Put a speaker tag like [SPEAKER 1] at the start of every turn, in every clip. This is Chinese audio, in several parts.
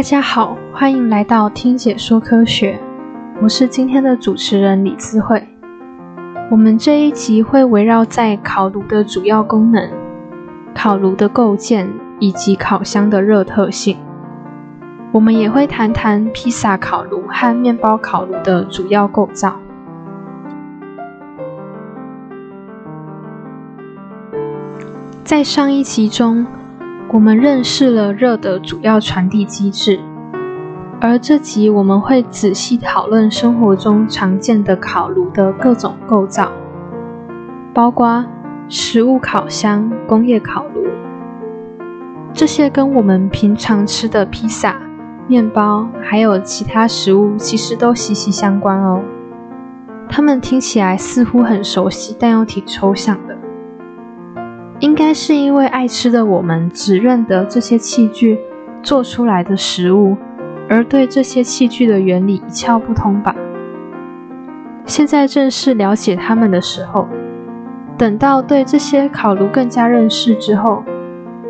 [SPEAKER 1] 大家好，欢迎来到听解说科学，我是今天的主持人李智慧。我们这一集会围绕在烤炉的主要功能、烤炉的构建以及烤箱的热特性。我们也会谈谈披萨烤炉和面包烤炉的主要构造。在上一集中，我们认识了热的主要传递机制，而这集我们会仔细讨论生活中常见的烤炉的各种构造，包括食物烤箱、工业烤炉，这些跟我们平常吃的披萨。面包还有其他食物，其实都息息相关哦。它们听起来似乎很熟悉，但又挺抽象的。应该是因为爱吃的我们只认得这些器具做出来的食物，而对这些器具的原理一窍不通吧。现在正是了解它们的时候。等到对这些烤炉更加认识之后。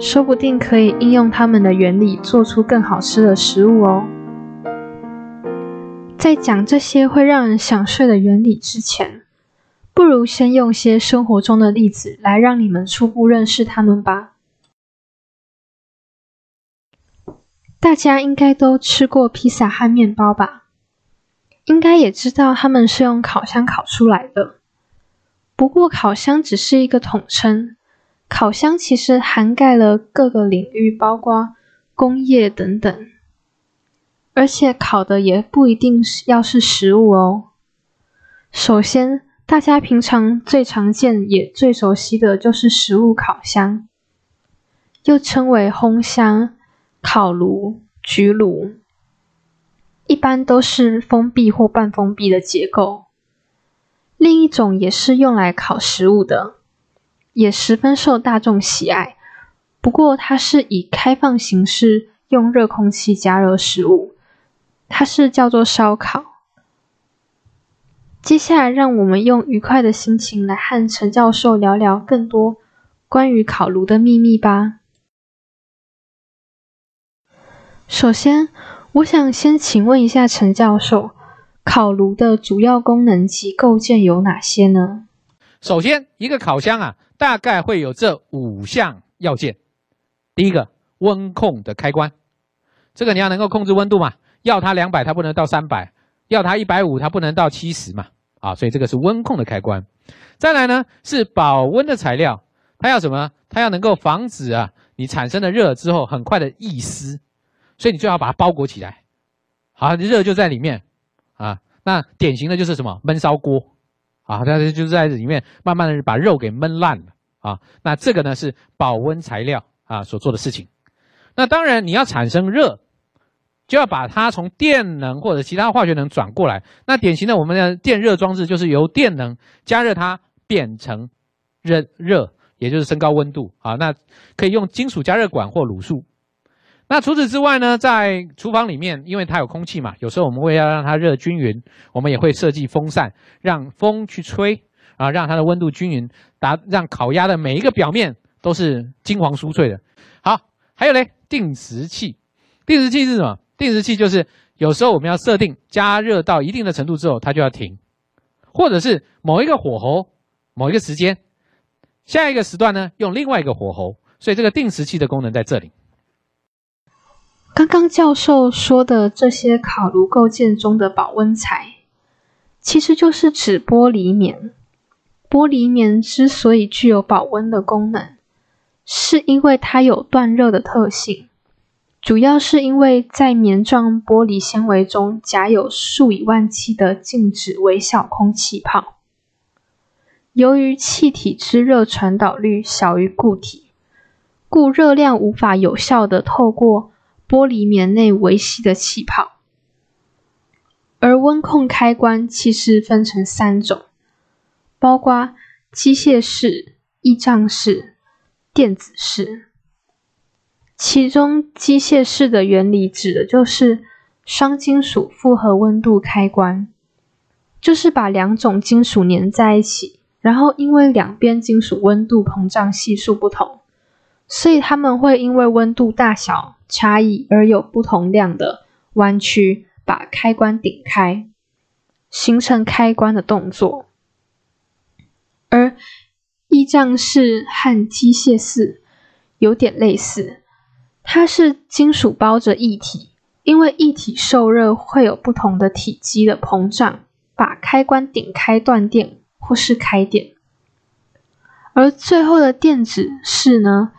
[SPEAKER 1] 说不定可以应用它们的原理，做出更好吃的食物哦。在讲这些会让人想睡的原理之前，不如先用些生活中的例子来让你们初步认识它们吧。大家应该都吃过披萨和面包吧？应该也知道它们是用烤箱烤出来的。不过，烤箱只是一个统称。烤箱其实涵盖了各个领域，包括工业等等，而且烤的也不一定是要是食物哦。首先，大家平常最常见也最熟悉的就是食物烤箱，又称为烘箱、烤炉、焗炉，一般都是封闭或半封闭的结构。另一种也是用来烤食物的。也十分受大众喜爱，不过它是以开放形式用热空气加热食物，它是叫做烧烤。接下来，让我们用愉快的心情来和陈教授聊聊更多关于烤炉的秘密吧。首先，我想先请问一下陈教授，烤炉的主要功能及构件有哪些呢？
[SPEAKER 2] 首先，一个烤箱啊。大概会有这五项要件。第一个，温控的开关，这个你要能够控制温度嘛？要它两百，它不能到三百；要它一百五，它不能到七十嘛？啊，所以这个是温控的开关。再来呢，是保温的材料，它要什么？它要能够防止啊，你产生的热之后很快的溢湿，所以你最好把它包裹起来。好，热就在里面啊。那典型的就是什么？焖烧锅。啊，它就是在里面慢慢的把肉给焖烂了啊。那这个呢是保温材料啊所做的事情。那当然你要产生热，就要把它从电能或者其他化学能转过来。那典型的我们的电热装置就是由电能加热它变成热热，也就是升高温度啊。那可以用金属加热管或卤素。那除此之外呢，在厨房里面，因为它有空气嘛，有时候我们会要让它热均匀，我们也会设计风扇，让风去吹，啊，让它的温度均匀，达让烤鸭的每一个表面都是金黄酥脆的。好，还有嘞，定时器，定时器是什么？定时器就是有时候我们要设定加热到一定的程度之后，它就要停，或者是某一个火候，某一个时间，下一个时段呢用另外一个火候，所以这个定时器的功能在这里。
[SPEAKER 1] 刚刚教授说的这些烤炉构件中的保温材，其实就是指玻璃棉。玻璃棉之所以具有保温的功能，是因为它有断热的特性，主要是因为在棉状玻璃纤维中夹有数以万计的静止微小空气泡。由于气体之热传导率小于固体，故热量无法有效的透过。玻璃棉内维系的气泡，而温控开关其实分成三种，包括机械式、异胀式、电子式。其中机械式的原理指的就是双金属复合温度开关，就是把两种金属粘在一起，然后因为两边金属温度膨胀系数不同，所以它们会因为温度大小。差异而有不同量的弯曲，把开关顶开，形成开关的动作。而液胀式和机械式有点类似，它是金属包着液体，因为液体受热会有不同的体积的膨胀，把开关顶开断电或是开电。而最后的电子式呢，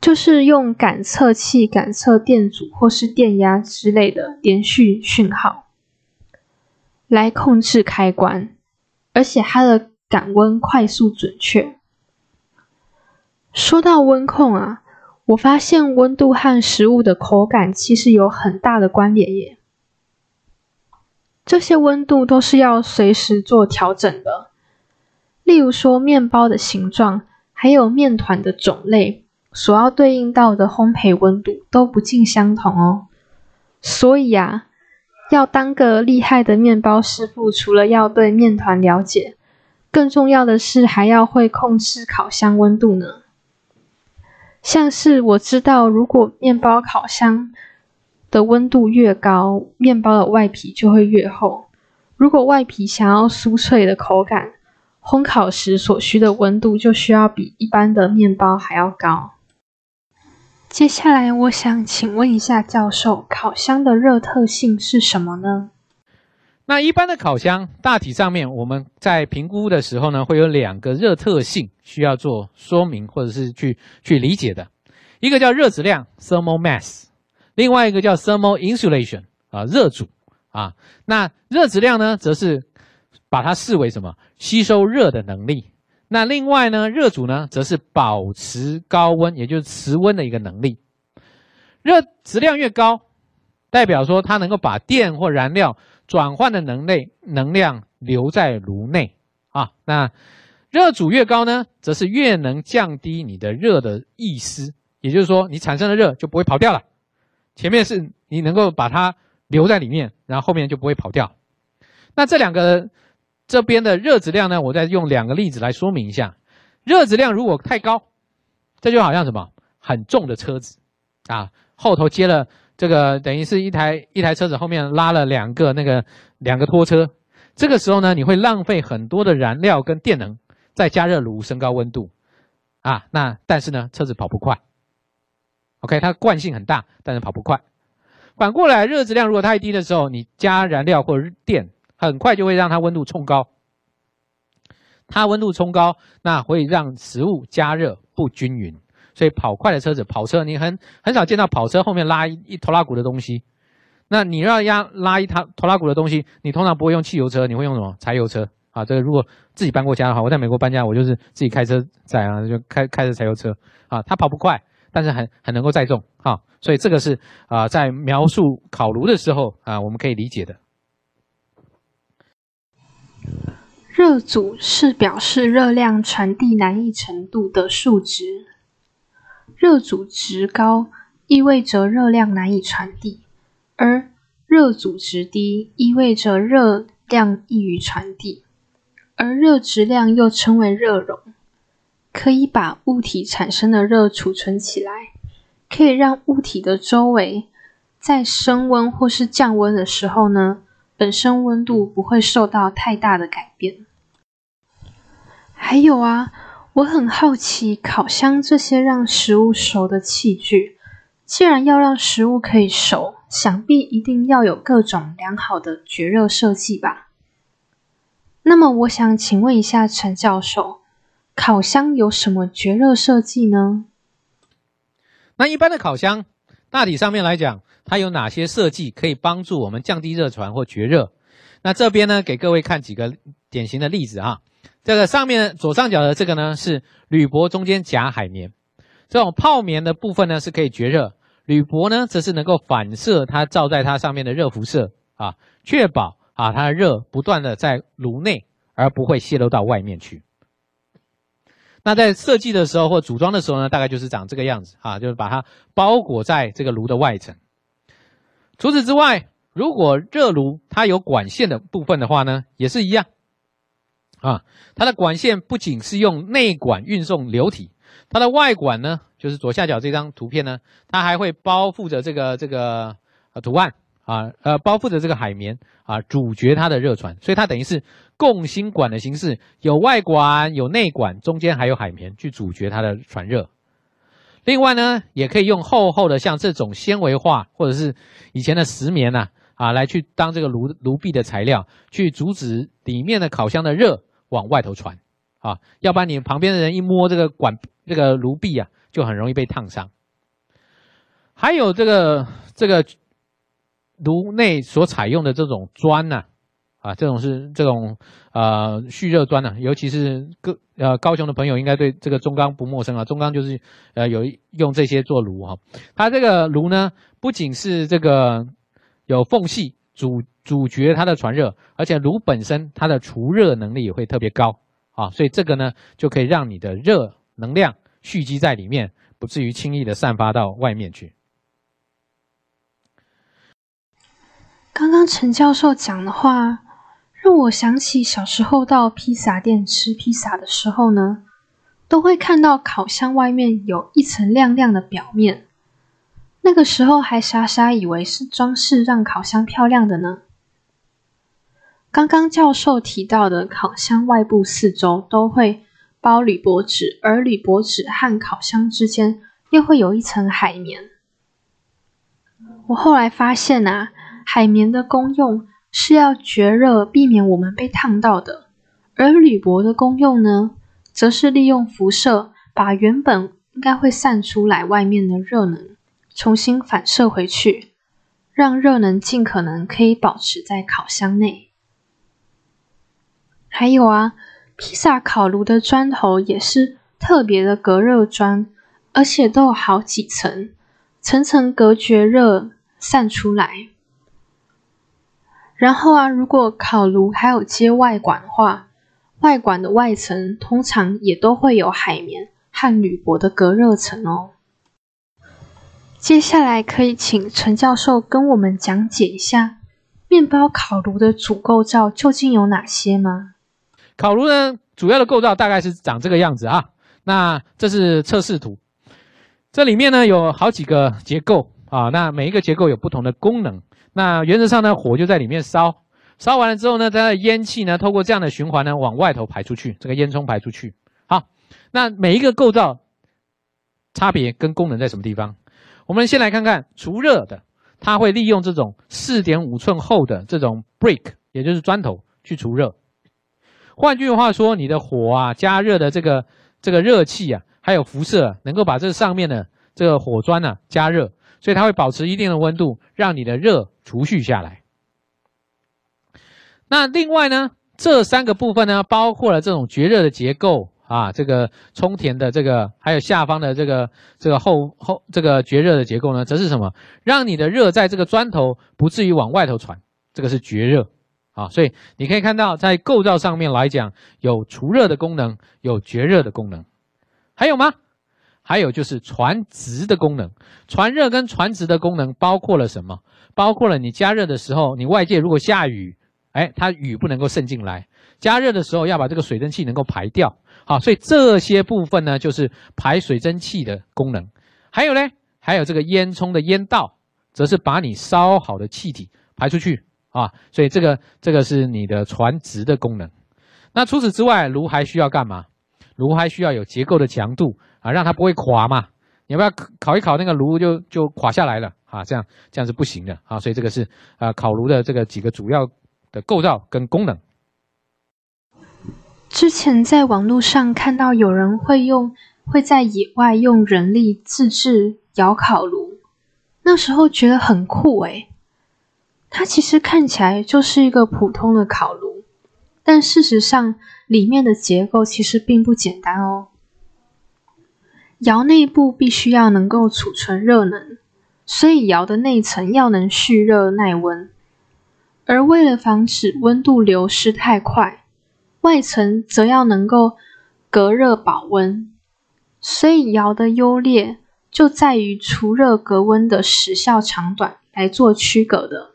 [SPEAKER 1] 就是用感测器感测电阻或是电压之类的连续讯号来控制开关，而且它的感温快速准确。说到温控啊，我发现温度和食物的口感其实有很大的关联耶。这些温度都是要随时做调整的。例如说，面包的形状，还有面团的种类，所要对应到的烘焙温度都不尽相同哦。所以啊，要当个厉害的面包师傅，除了要对面团了解，更重要的是还要会控制烤箱温度呢。像是我知道，如果面包烤箱的温度越高，面包的外皮就会越厚。如果外皮想要酥脆的口感，烘烤时所需的温度就需要比一般的面包还要高。接下来，我想请问一下教授，烤箱的热特性是什么呢？
[SPEAKER 2] 那一般的烤箱大体上面，我们在评估的时候呢，会有两个热特性需要做说明或者是去去理解的，一个叫热质量 （thermal mass），另外一个叫 thermal insulation 啊，热阻啊。那热质量呢，则是把它视为什么？吸收热的能力。那另外呢，热阻呢，则是保持高温，也就是持温的一个能力。热质量越高，代表说它能够把电或燃料转换的能力能量留在炉内啊。那热阻越高呢，则是越能降低你的热的意思，也就是说，你产生的热就不会跑掉了。前面是你能够把它留在里面，然后后面就不会跑掉。那这两个。这边的热质量呢，我再用两个例子来说明一下。热质量如果太高，这就好像什么很重的车子啊，后头接了这个等于是一台一台车子后面拉了两个那个两个拖车，这个时候呢，你会浪费很多的燃料跟电能在加热炉升高温度啊。那但是呢，车子跑不快。OK，它惯性很大，但是跑不快。反过来，热质量如果太低的时候，你加燃料或者电。很快就会让它温度冲高，它温度冲高，那会让食物加热不均匀，所以跑快的车子，跑车你很很少见到跑车后面拉一一拖拉鼓的东西。那你要压拉一拖拖拉鼓的东西，你通常不会用汽油车，你会用什么？柴油车啊？这个如果自己搬过家的话，我在美国搬家，我就是自己开车载啊，就开开着柴油车啊，它跑不快，但是很很能够载重啊，所以这个是啊，在描述烤炉的时候啊，我们可以理解的。
[SPEAKER 1] 热阻是表示热量传递难易程度的数值，热阻值高意味着热量难以传递，而热阻值低意味着热量易于传递。而热质量又称为热容，可以把物体产生的热储存起来，可以让物体的周围在升温或是降温的时候呢。本身温度不会受到太大的改变。还有啊，我很好奇，烤箱这些让食物熟的器具，既然要让食物可以熟，想必一定要有各种良好的绝热设计吧？那么，我想请问一下陈教授，烤箱有什么绝热设计呢？
[SPEAKER 2] 那一般的烤箱，大体上面来讲。它有哪些设计可以帮助我们降低热传或绝热？那这边呢，给各位看几个典型的例子啊。这个上面左上角的这个呢，是铝箔中间夹海绵，这种泡棉的部分呢是可以绝热，铝箔呢则是能够反射它照在它上面的热辐射啊，确保啊它的热不断的在炉内，而不会泄露到外面去。那在设计的时候或组装的时候呢，大概就是长这个样子啊，就是把它包裹在这个炉的外层。除此之外，如果热炉它有管线的部分的话呢，也是一样，啊，它的管线不仅是用内管运送流体，它的外管呢，就是左下角这张图片呢，它还会包覆着这个这个图案啊，呃包覆着这个海绵啊，阻绝它的热传，所以它等于是共芯管的形式，有外管有内管，中间还有海绵去阻绝它的传热。另外呢，也可以用厚厚的像这种纤维化或者是以前的石棉呐啊，啊来去当这个炉炉壁的材料，去阻止里面的烤箱的热往外头传啊，要不然你旁边的人一摸这个管这个炉壁啊。就很容易被烫伤。还有这个这个炉内所采用的这种砖呢，啊，这种是这种呃蓄热砖呢，尤其是高呃高雄的朋友应该对这个中钢不陌生啊。中钢就是呃有用这些做炉哈，它这个炉呢不仅是这个有缝隙阻阻绝它的传热，而且炉本身它的除热能力也会特别高啊，所以这个呢就可以让你的热能量。蓄积在里面，不至于轻易的散发到外面去。
[SPEAKER 1] 刚刚陈教授讲的话，让我想起小时候到披萨店吃披萨的时候呢，都会看到烤箱外面有一层亮亮的表面，那个时候还傻傻以为是装饰，让烤箱漂亮的呢。刚刚教授提到的烤箱外部四周都会。包铝箔纸，而铝箔纸和烤箱之间又会有一层海绵。我后来发现啊，海绵的功用是要绝热，避免我们被烫到的；而铝箔的功用呢，则是利用辐射，把原本应该会散出来外面的热能，重新反射回去，让热能尽可能可以保持在烤箱内。还有啊。披萨烤炉的砖头也是特别的隔热砖，而且都有好几层，层层隔绝热散出来。然后啊，如果烤炉还有接外管的话，外管的外层通常也都会有海绵和铝箔的隔热层哦。接下来可以请陈教授跟我们讲解一下面包烤炉的主构造究竟有哪些吗？
[SPEAKER 2] 烤炉呢，主要的构造大概是长这个样子啊。那这是测试图，这里面呢有好几个结构啊。那每一个结构有不同的功能。那原则上呢，火就在里面烧，烧完了之后呢，它的烟气呢，透过这样的循环呢，往外头排出去，这个烟囱排出去。好，那每一个构造差别跟功能在什么地方？我们先来看看除热的，它会利用这种四点五寸厚的这种 brick，也就是砖头去除热。换句话说，你的火啊，加热的这个这个热气啊，还有辐射，能够把这上面的这个火砖呢加热，所以它会保持一定的温度，让你的热储蓄下来。那另外呢，这三个部分呢，包括了这种绝热的结构啊，这个充填的这个，还有下方的这个这个后后这个绝热的结构呢，则是什么？让你的热在这个砖头不至于往外头传，这个是绝热。啊，所以你可以看到，在构造上面来讲，有除热的功能，有绝热的功能，还有吗？还有就是传直的功能。传热跟传直的功能包括了什么？包括了你加热的时候，你外界如果下雨，哎，它雨不能够渗进来。加热的时候要把这个水蒸气能够排掉。好，所以这些部分呢，就是排水蒸气的功能。还有呢，还有这个烟囱的烟道，则是把你烧好的气体排出去。啊，所以这个这个是你的传直的功能。那除此之外，炉还需要干嘛？炉还需要有结构的强度啊，让它不会垮嘛。你要不要烤一烤那个炉就就垮下来了啊？这样这样是不行的啊。所以这个是啊，烤炉的这个几个主要的构造跟功能。
[SPEAKER 1] 之前在网络上看到有人会用会在野外用人力自制窑烤炉，那时候觉得很酷诶。它其实看起来就是一个普通的烤炉，但事实上里面的结构其实并不简单哦。窑内部必须要能够储存热能，所以窑的内层要能蓄热耐温。而为了防止温度流失太快，外层则要能够隔热保温。所以窑的优劣就在于除热隔温的时效长短来做区隔的。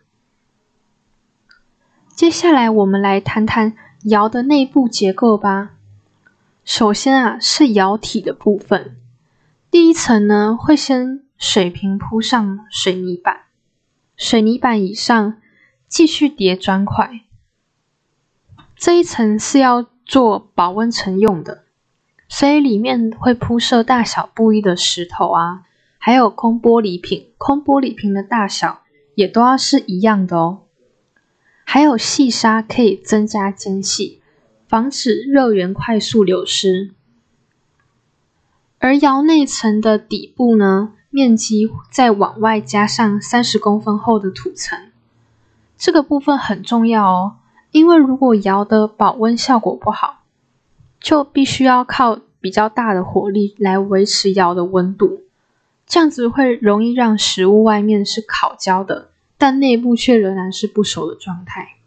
[SPEAKER 1] 接下来我们来谈谈窑的内部结构吧。首先啊，是窑体的部分。第一层呢，会先水平铺上水泥板，水泥板以上继续叠砖块。这一层是要做保温层用的，所以里面会铺设大小不一的石头啊，还有空玻璃瓶，空玻璃瓶的大小也都要是一样的哦。还有细沙可以增加间隙，防止热源快速流失。而窑内层的底部呢，面积再往外加上三十公分厚的土层，这个部分很重要哦，因为如果窑的保温效果不好，就必须要靠比较大的火力来维持窑的温度，这样子会容易让食物外面是烤焦的，但内部却仍然是不熟的状态。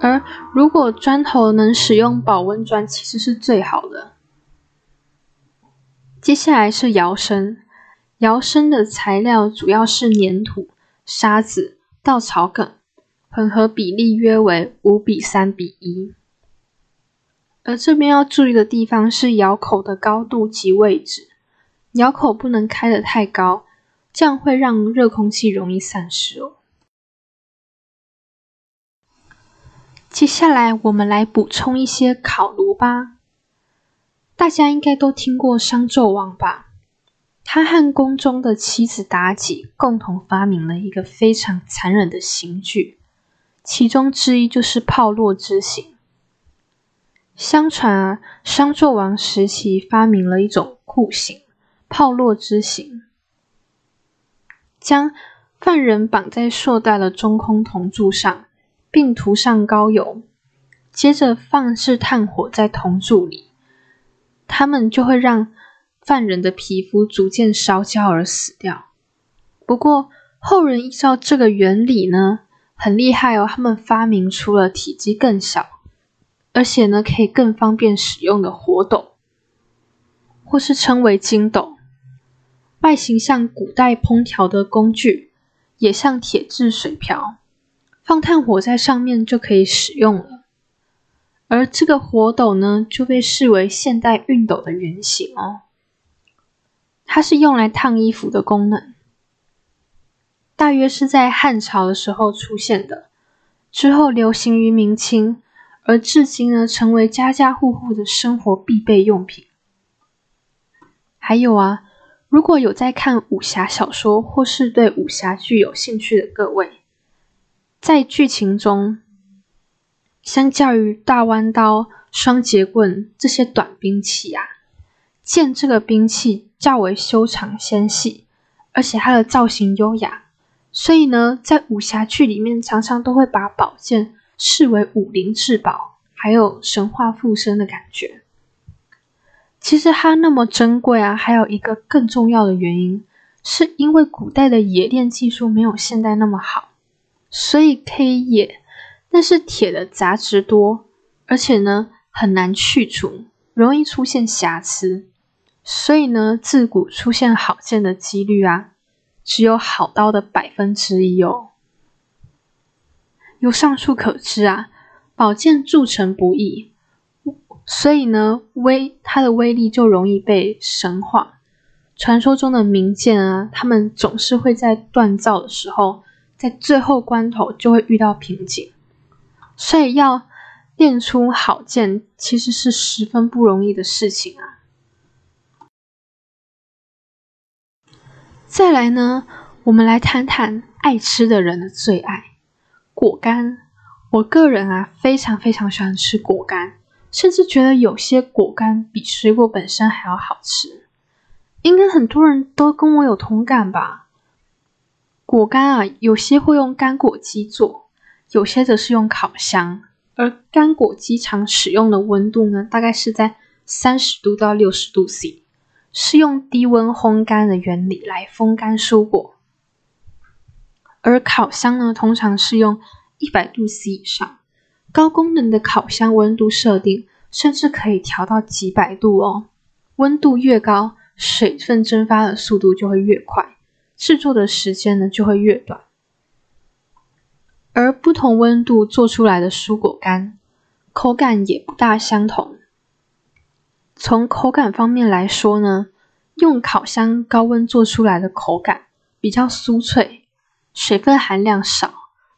[SPEAKER 1] 而如果砖头能使用保温砖，其实是最好的。接下来是窑身，窑身的材料主要是粘土、沙子、稻草梗，混合比例约为五比三比一。而这边要注意的地方是窑口的高度及位置，窑口不能开得太高，这样会让热空气容易散失哦。接下来我们来补充一些烤炉吧。大家应该都听过商纣王吧？他和宫中的妻子妲己共同发明了一个非常残忍的刑具，其中之一就是炮烙之刑。相传啊，商纣王时期发明了一种酷刑——炮烙之刑，将犯人绑在硕大的中空铜柱上，并涂上膏油，接着放置炭火在铜柱里。他们就会让犯人的皮肤逐渐烧焦而死掉。不过后人依照这个原理呢，很厉害哦，他们发明出了体积更小，而且呢可以更方便使用的火斗，或是称为金斗，外形像古代烹调的工具，也像铁制水瓢，放炭火在上面就可以使用了。而这个火斗呢，就被视为现代熨斗的原型哦。它是用来烫衣服的功能，大约是在汉朝的时候出现的，之后流行于明清，而至今呢，成为家家户户的生活必备用品。还有啊，如果有在看武侠小说或是对武侠剧有兴趣的各位，在剧情中。相较于大弯刀、双节棍这些短兵器啊，剑这个兵器较为修长纤细，而且它的造型优雅，所以呢，在武侠剧里面常常都会把宝剑视为武林至宝，还有神话附身的感觉。其实它那么珍贵啊，还有一个更重要的原因，是因为古代的冶炼技术没有现代那么好，所以可以冶。但是铁的杂质多，而且呢很难去除，容易出现瑕疵，所以呢自古出现好剑的几率啊，只有好刀的百分之一哦。由上述可知啊，宝剑铸成不易，所以呢威它的威力就容易被神化。传说中的名剑啊，他们总是会在锻造的时候，在最后关头就会遇到瓶颈。所以要练出好剑，其实是十分不容易的事情啊。再来呢，我们来谈谈爱吃的人的最爱——果干。我个人啊，非常非常喜欢吃果干，甚至觉得有些果干比水果本身还要好吃。应该很多人都跟我有同感吧？果干啊，有些会用干果机做。有些则是用烤箱，而干果机常使用的温度呢，大概是在三十度到六十度 C，是用低温烘干的原理来风干蔬果。而烤箱呢，通常是用一百度 C 以上，高功能的烤箱温度设定甚至可以调到几百度哦。温度越高，水分蒸发的速度就会越快，制作的时间呢就会越短。而不同温度做出来的蔬果干，口感也不大相同。从口感方面来说呢，用烤箱高温做出来的口感比较酥脆，水分含量少，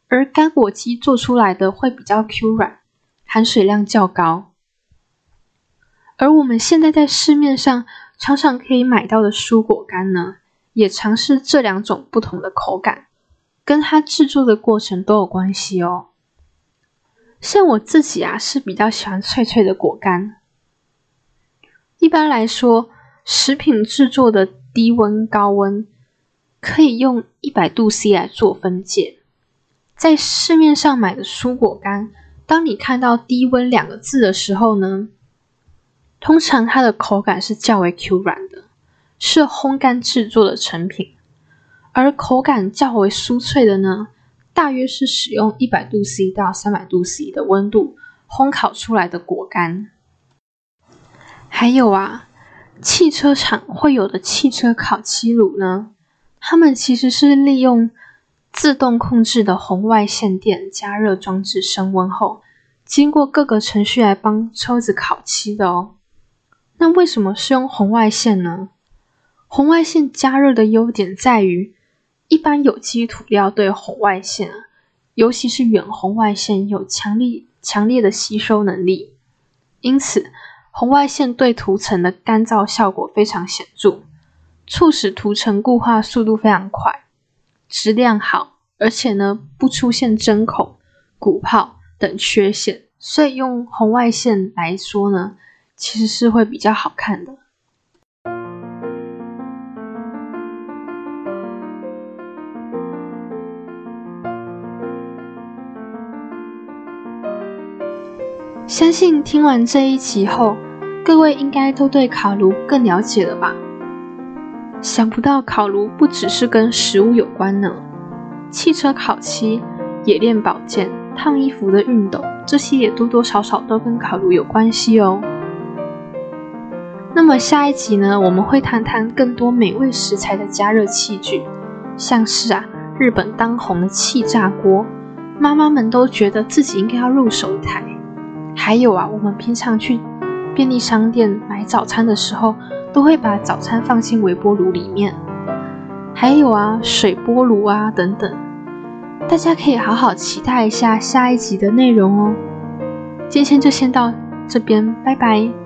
[SPEAKER 1] 而干果机做出来的会比较 Q 软，含水量较高。而我们现在在市面上常常可以买到的蔬果干呢，也尝试这两种不同的口感，跟它制作的过程都有关系哦。像我自己啊，是比较喜欢脆脆的果干。一般来说，食品制作的低温、高温可以用一百度 C 来做分界。在市面上买的蔬果干，当你看到“低温”两个字的时候呢，通常它的口感是较为 Q 软的，是烘干制作的成品；而口感较为酥脆的呢。大约是使用一百度 C 到三百度 C 的温度烘烤出来的果干。还有啊，汽车厂会有的汽车烤漆炉呢，它们其实是利用自动控制的红外线电加热装置升温后，经过各个程序来帮车子烤漆的哦。那为什么是用红外线呢？红外线加热的优点在于。一般有机涂料对红外线，尤其是远红外线有强力强烈的吸收能力，因此红外线对涂层的干燥效果非常显著，促使涂层固化速度非常快，质量好，而且呢不出现针孔、鼓泡等缺陷，所以用红外线来说呢，其实是会比较好看的。相信听完这一集后，各位应该都对烤炉更了解了吧？想不到烤炉不只是跟食物有关呢，汽车烤漆、冶炼宝剑、烫衣服的熨斗，这些也多多少少都跟烤炉有关系哦。那么下一集呢，我们会谈谈更多美味食材的加热器具，像是啊，日本当红的气炸锅，妈妈们都觉得自己应该要入手一台。还有啊，我们平常去便利商店买早餐的时候，都会把早餐放进微波炉里面。还有啊，水波炉啊等等，大家可以好好期待一下下一集的内容哦。今天就先到这边，拜拜。